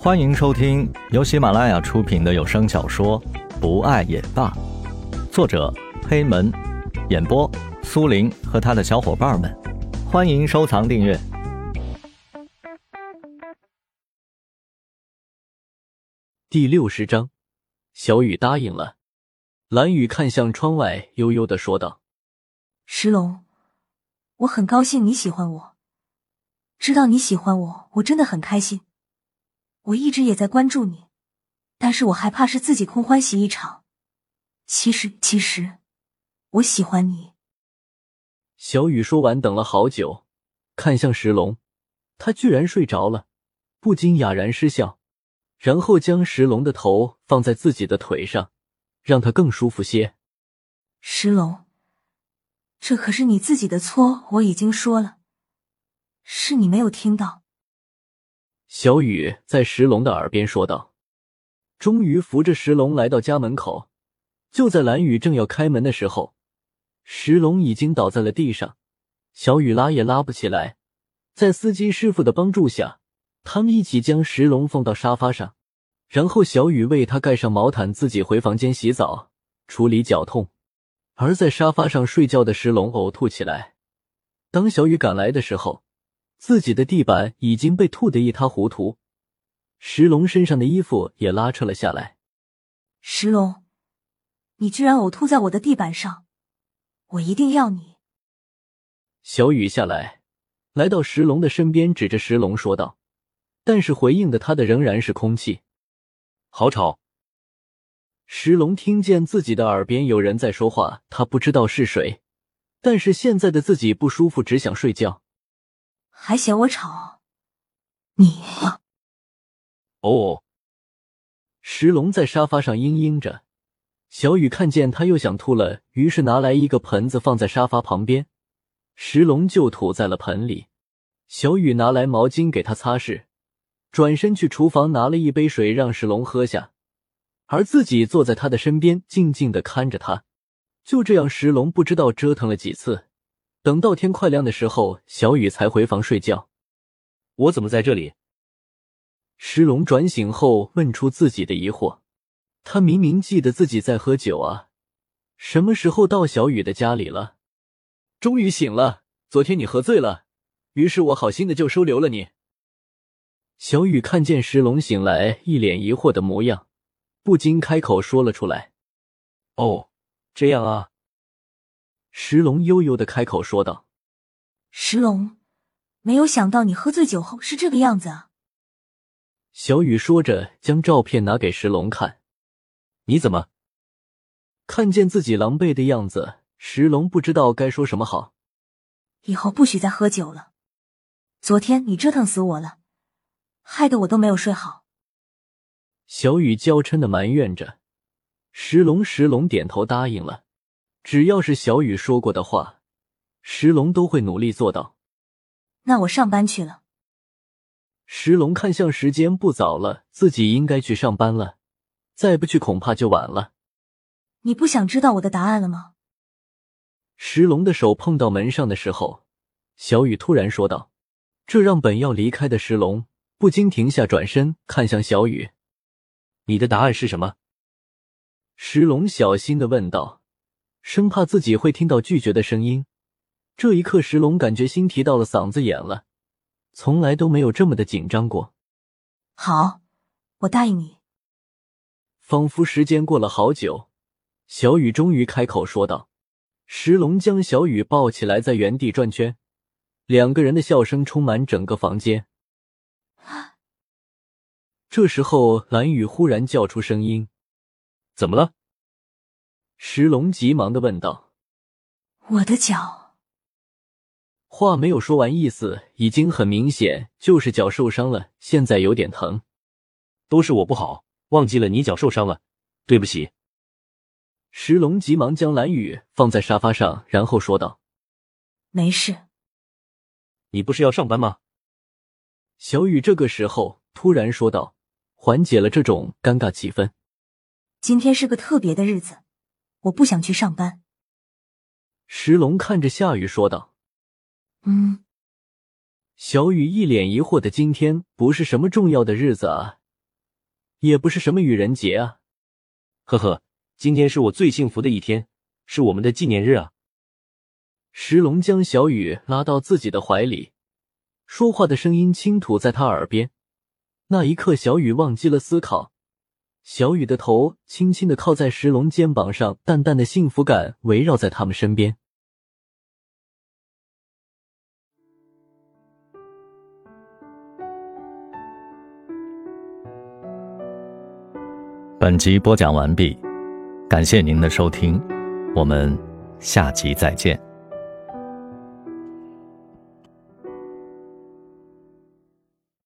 欢迎收听由喜马拉雅出品的有声小说《不爱也罢》，作者黑门，演播苏林和他的小伙伴们。欢迎收藏订阅。第六十章，小雨答应了。蓝雨看向窗外，悠悠的说道：“石龙，我很高兴你喜欢我，知道你喜欢我，我真的很开心。”我一直也在关注你，但是我害怕是自己空欢喜一场。其实，其实我喜欢你。小雨说完，等了好久，看向石龙，他居然睡着了，不禁哑然失笑，然后将石龙的头放在自己的腿上，让他更舒服些。石龙，这可是你自己的错，我已经说了，是你没有听到。小雨在石龙的耳边说道，终于扶着石龙来到家门口。就在蓝雨正要开门的时候，石龙已经倒在了地上，小雨拉也拉不起来。在司机师傅的帮助下，他们一起将石龙放到沙发上，然后小雨为他盖上毛毯，自己回房间洗澡处理脚痛。而在沙发上睡觉的石龙呕吐起来。当小雨赶来的时候，自己的地板已经被吐得一塌糊涂，石龙身上的衣服也拉扯了下来。石龙，你居然呕吐在我的地板上，我一定要你！小雨下来，来到石龙的身边，指着石龙说道。但是回应的他的仍然是空气。好吵！石龙听见自己的耳边有人在说话，他不知道是谁，但是现在的自己不舒服，只想睡觉。还嫌我吵？你哦！石龙在沙发上嘤嘤着。小雨看见他又想吐了，于是拿来一个盆子放在沙发旁边，石龙就吐在了盆里。小雨拿来毛巾给他擦拭，转身去厨房拿了一杯水让石龙喝下，而自己坐在他的身边，静静的看着他。就这样，石龙不知道折腾了几次。等到天快亮的时候，小雨才回房睡觉。我怎么在这里？石龙转醒后问出自己的疑惑。他明明记得自己在喝酒啊，什么时候到小雨的家里了？终于醒了。昨天你喝醉了，于是我好心的就收留了你。小雨看见石龙醒来，一脸疑惑的模样，不禁开口说了出来：“哦，这样啊。”石龙悠悠的开口说道：“石龙，没有想到你喝醉酒后是这个样子啊。”小雨说着，将照片拿给石龙看。“你怎么？”看见自己狼狈的样子，石龙不知道该说什么好。以后不许再喝酒了。昨天你折腾死我了，害得我都没有睡好。小雨娇嗔的埋怨着。石龙，石龙点头答应了。只要是小雨说过的话，石龙都会努力做到。那我上班去了。石龙看向时间不早了，自己应该去上班了，再不去恐怕就晚了。你不想知道我的答案了吗？石龙的手碰到门上的时候，小雨突然说道，这让本要离开的石龙不禁停下，转身看向小雨：“你的答案是什么？”石龙小心的问道。生怕自己会听到拒绝的声音，这一刻石龙感觉心提到了嗓子眼了，从来都没有这么的紧张过。好，我答应你。仿佛时间过了好久，小雨终于开口说道。石龙将小雨抱起来，在原地转圈，两个人的笑声充满整个房间。这时候，蓝雨忽然叫出声音：“怎么了？”石龙急忙的问道：“我的脚。”话没有说完，意思已经很明显，就是脚受伤了，现在有点疼。都是我不好，忘记了你脚受伤了，对不起。石龙急忙将蓝雨放在沙发上，然后说道：“没事。”你不是要上班吗？小雨这个时候突然说道，缓解了这种尴尬气氛。今天是个特别的日子。我不想去上班。石龙看着夏雨说道：“嗯。”小雨一脸疑惑的：“今天不是什么重要的日子啊？也不是什么愚人节啊。呵呵，今天是我最幸福的一天，是我们的纪念日啊。石龙将小雨拉到自己的怀里，说话的声音轻吐在他耳边。那一刻，小雨忘记了思考，小雨的头轻轻的靠在石龙肩膀上，淡淡的幸福感围绕在他们身边。本集播讲完毕，感谢您的收听，我们下集再见。